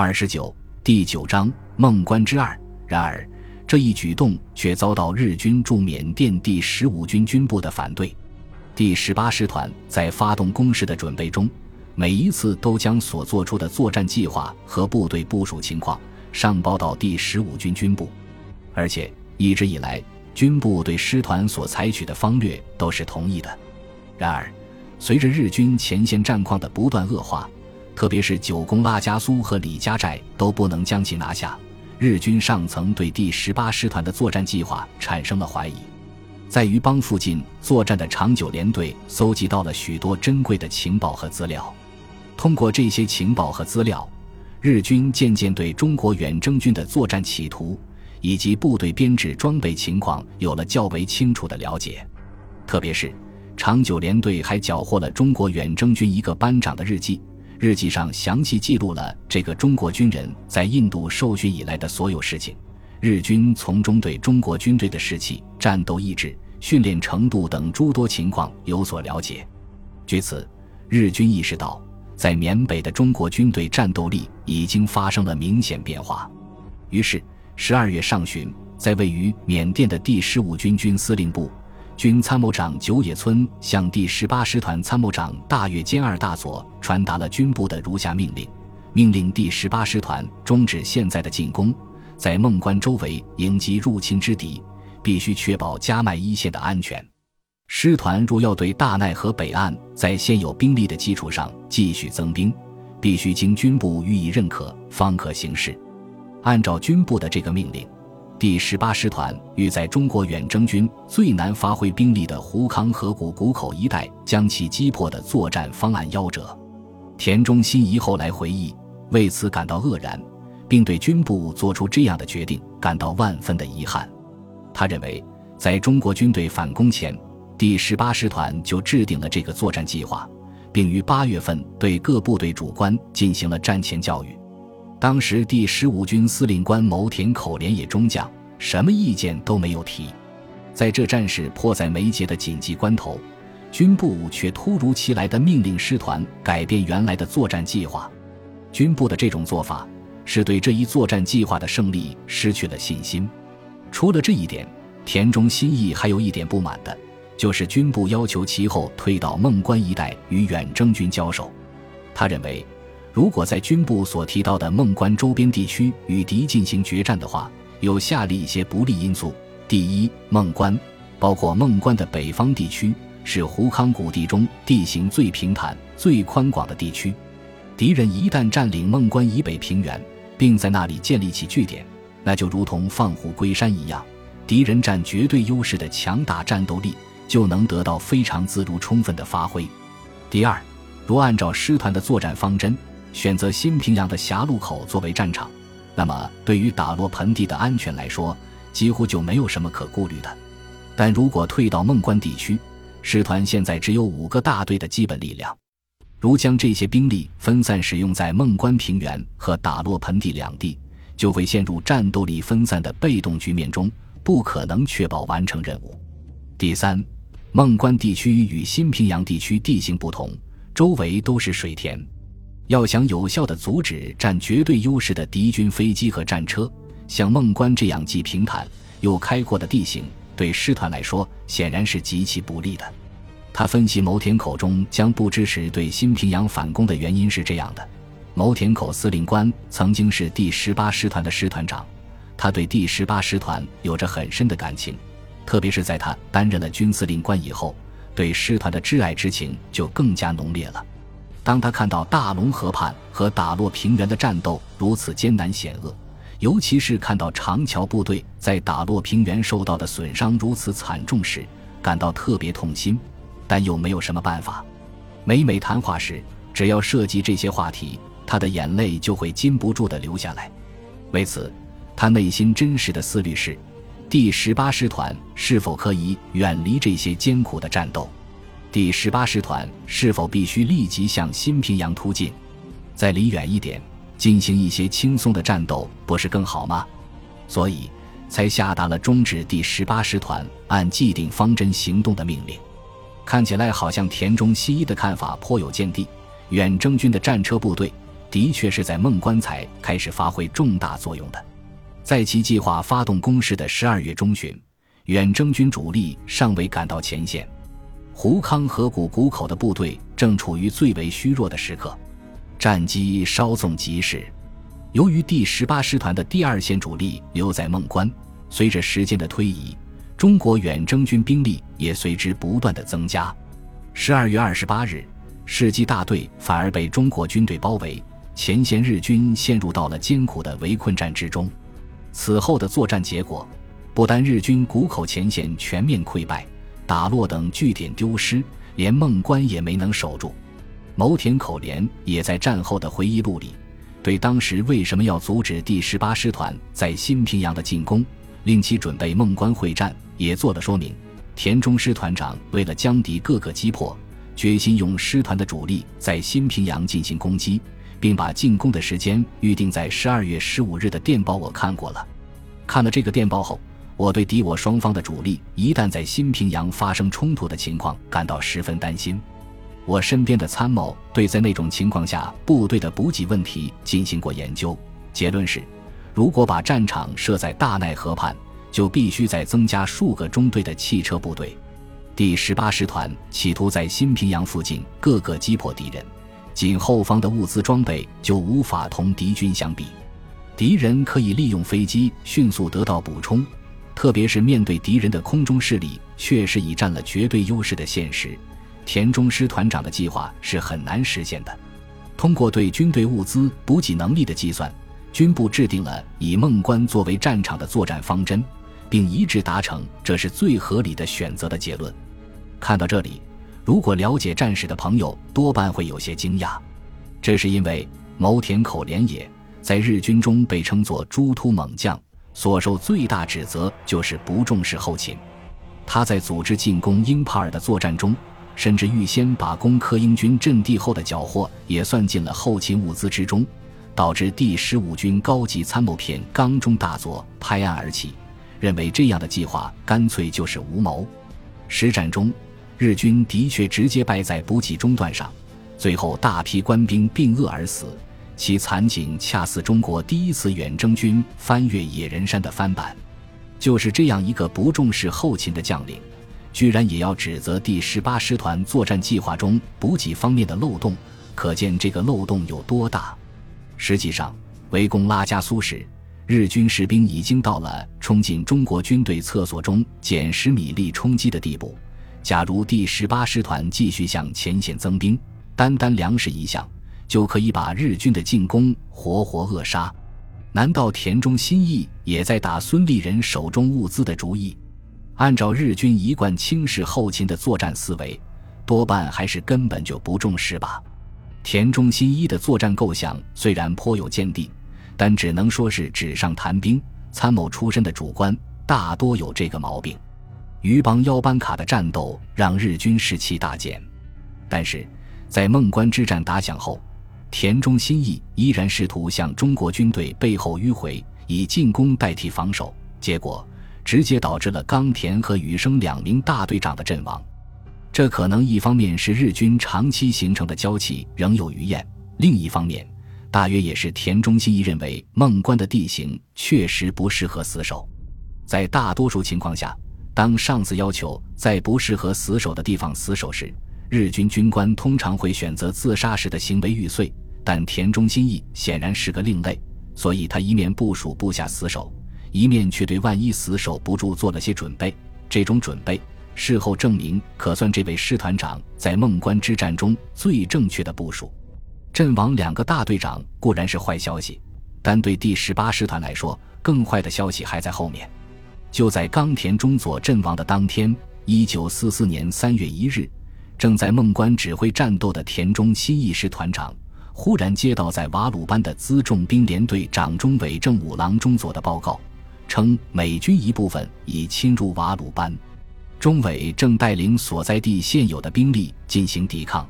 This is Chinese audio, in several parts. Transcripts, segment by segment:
二十九第九章孟关之二。然而，这一举动却遭到日军驻缅甸第十五军军部的反对。第十八师团在发动攻势的准备中，每一次都将所做出的作战计划和部队部署情况上报到第十五军军部，而且一直以来，军部对师团所采取的方略都是同意的。然而，随着日军前线战况的不断恶化，特别是九宫拉加苏和李家寨都不能将其拿下，日军上层对第十八师团的作战计划产生了怀疑。在于邦附近作战的长久联队搜集到了许多珍贵的情报和资料，通过这些情报和资料，日军渐渐对中国远征军的作战企图以及部队编制装备情况有了较为清楚的了解。特别是长久联队还缴获了中国远征军一个班长的日记，日记上详细记录了这个中国军人在印度受训以来的所有事情。日军从中对中国军队的士气、战斗意志、训练程度等诸多情况有所了解。据此，日军意识到，在缅北的中国军队战斗力已经发生了明显变化。于是，十二月上旬，在位于缅甸的第十五军军司令部，军参谋长久野村向第十八师团参谋长大岳兼二大佐传达了军部的如下命令：命令第十八师团终止现在的进攻。在孟关周围迎击入侵之敌，必须确保加麦一线的安全。师团若要对大奈河北岸在现有兵力的基础上继续增兵，必须经军部予以认可，方可行事。按照军部的这个命令，第十八师团欲在中国远征军最难发挥兵力的胡康河谷谷口一带将其击破的作战方案夭折。田中新一后来回忆，为此感到愕然。并对军部做出这样的决定感到万分的遗憾。他认为，在中国军队反攻前，第十八师团就制定了这个作战计划，并于八月份对各部队主官进行了战前教育。当时第十五军司令官牟田口连野中将什么意见都没有提。在这战事迫在眉睫的紧急关头，军部却突如其来的命令师团改变原来的作战计划。军部的这种做法。是对这一作战计划的胜利失去了信心。除了这一点，田中心义还有一点不满的，就是军部要求其后退到孟关一带与远征军交手。他认为，如果在军部所提到的孟关周边地区与敌进行决战的话，有下列一些不利因素：第一，孟关包括孟关的北方地区，是胡康谷地中地形最平坦、最宽广的地区。敌人一旦占领孟关以北平原，并在那里建立起据点，那就如同放虎归山一样，敌人占绝对优势的强大战斗力就能得到非常自如充分的发挥。第二，如按照师团的作战方针，选择新平阳的狭路口作为战场，那么对于打落盆地的安全来说，几乎就没有什么可顾虑的。但如果退到孟关地区，师团现在只有五个大队的基本力量。如将这些兵力分散使用在孟关平原和打落盆地两地，就会陷入战斗力分散的被动局面中，不可能确保完成任务。第三，孟关地区与新平阳地区地形不同，周围都是水田，要想有效地阻止占绝对优势的敌军飞机和战车，像孟关这样既平坦又开阔的地形，对师团来说显然是极其不利的。他分析牟田口中将不支持对新平阳反攻的原因是这样的：牟田口司令官曾经是第十八师团的师团长，他对第十八师团有着很深的感情，特别是在他担任了军司令官以后，对师团的挚爱之情就更加浓烈了。当他看到大龙河畔和打落平原的战斗如此艰难险恶，尤其是看到长桥部队在打落平原受到的损伤如此惨重时，感到特别痛心。但又没有什么办法。每每谈话时，只要涉及这些话题，他的眼泪就会禁不住的流下来。为此，他内心真实的思虑是：第十八师团是否可以远离这些艰苦的战斗？第十八师团是否必须立即向新平阳突进？再离远一点，进行一些轻松的战斗，不是更好吗？所以，才下达了终止第十八师团按既定方针行动的命令。看起来好像田中西一的看法颇有见地。远征军的战车部队的确是在孟关才开始发挥重大作用的。在其计划发动攻势的十二月中旬，远征军主力尚未赶到前线，胡康河谷谷口的部队正处于最为虚弱的时刻，战机稍纵即逝。由于第十八师团的第二线主力留在孟关，随着时间的推移，中国远征军兵力也随之不断的增加。十二月二十八日，世纪大队反而被中国军队包围，前线日军陷入到了艰苦的围困战之中。此后的作战结果，不但日军谷口前线全面溃败，打落等据点丢失，连孟关也没能守住。牟田口连也在战后的回忆录里。对当时为什么要阻止第十八师团在新平阳的进攻，令其准备孟关会战，也做了说明。田中师团长为了将敌各个击破，决心用师团的主力在新平阳进行攻击，并把进攻的时间预定在十二月十五日的电报我看过了。看了这个电报后，我对敌我双方的主力一旦在新平阳发生冲突的情况感到十分担心。我身边的参谋对在那种情况下部队的补给问题进行过研究，结论是，如果把战场设在大奈河畔，就必须再增加数个中队的汽车部队。第十八师团企图在新平阳附近各个击破敌人，仅后方的物资装备就无法同敌军相比。敌人可以利用飞机迅速得到补充，特别是面对敌人的空中势力确实已占了绝对优势的现实。田中师团长的计划是很难实现的。通过对军队物资补给能力的计算，军部制定了以孟关作为战场的作战方针，并一致达成这是最合理的选择的结论。看到这里，如果了解战史的朋友多半会有些惊讶，这是因为牟田口连也在日军中被称作“诸突猛将”，所受最大指责就是不重视后勤。他在组织进攻英帕尔的作战中。甚至预先把攻克英军阵地后的缴获也算进了后勤物资之中，导致第十五军高级参谋片冈中大佐拍案而起，认为这样的计划干脆就是无谋。实战中，日军的确直接败在补给中断上，最后大批官兵病饿而死，其惨景恰似中国第一次远征军翻越野人山的翻版。就是这样一个不重视后勤的将领。居然也要指责第十八师团作战计划中补给方面的漏洞，可见这个漏洞有多大。实际上，围攻拉加苏时，日军士兵已经到了冲进中国军队厕所中捡拾米粒充饥的地步。假如第十八师团继续向前线增兵，单单粮食一项就可以把日军的进攻活活扼杀。难道田中新义也在打孙立人手中物资的主意？按照日军一贯轻视后勤的作战思维，多半还是根本就不重视吧。田中新一的作战构想虽然颇有见地，但只能说是纸上谈兵。参谋出身的主官大多有这个毛病。鱼帮腰班卡的战斗让日军士气大减，但是在孟关之战打响后，田中新义依然试图向中国军队背后迂回，以进攻代替防守，结果。直接导致了冈田和羽生两名大队长的阵亡，这可能一方面是日军长期形成的娇气仍有余焰，另一方面，大约也是田中新一认为孟关的地形确实不适合死守。在大多数情况下，当上司要求在不适合死守的地方死守时，日军军官通常会选择自杀式的行为玉碎。但田中新义显然是个另类，所以他一面部署部下死守。一面却对万一死守不住做了些准备，这种准备事后证明可算这位师团长在孟关之战中最正确的部署。阵亡两个大队长固然是坏消息，但对第十八师团来说，更坏的消息还在后面。就在冈田中佐阵亡的当天，一九四四年三月一日，正在孟关指挥战斗的田中新义师团长，忽然接到在瓦鲁班的辎重兵连队长中尾正五郎中佐的报告。称美军一部分已侵入瓦鲁班，中委正带领所在地现有的兵力进行抵抗。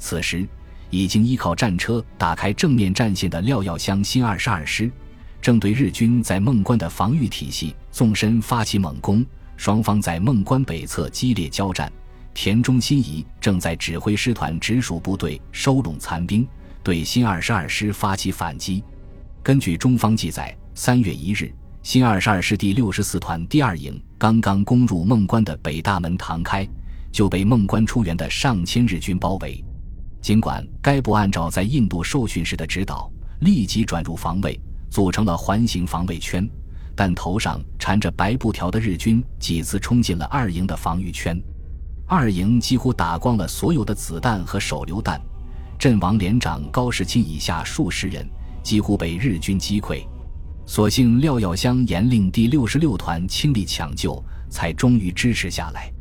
此时，已经依靠战车打开正面战线的廖耀湘新二十二师，正对日军在孟关的防御体系纵深发起猛攻。双方在孟关北侧激烈交战。田中新仪正在指挥师团直属部队收拢残兵，对新二十二师发起反击。根据中方记载，三月一日，新二十二师第六十四团第二营刚刚攻入孟关的北大门堂开，就被孟关出援的上千日军包围。尽管该部按照在印度受训时的指导，立即转入防卫，组成了环形防卫圈，但头上缠着白布条的日军几次冲进了二营的防御圈，二营几乎打光了所有的子弹和手榴弹，阵亡连长高士钦以下数十人几乎被日军击溃，所幸廖耀湘严令第六十六团倾力抢救，才终于支持下来。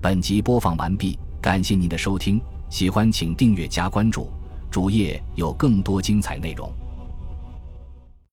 本集播放完毕。感谢您的收听，喜欢请订阅加关注，主页有更多精彩内容。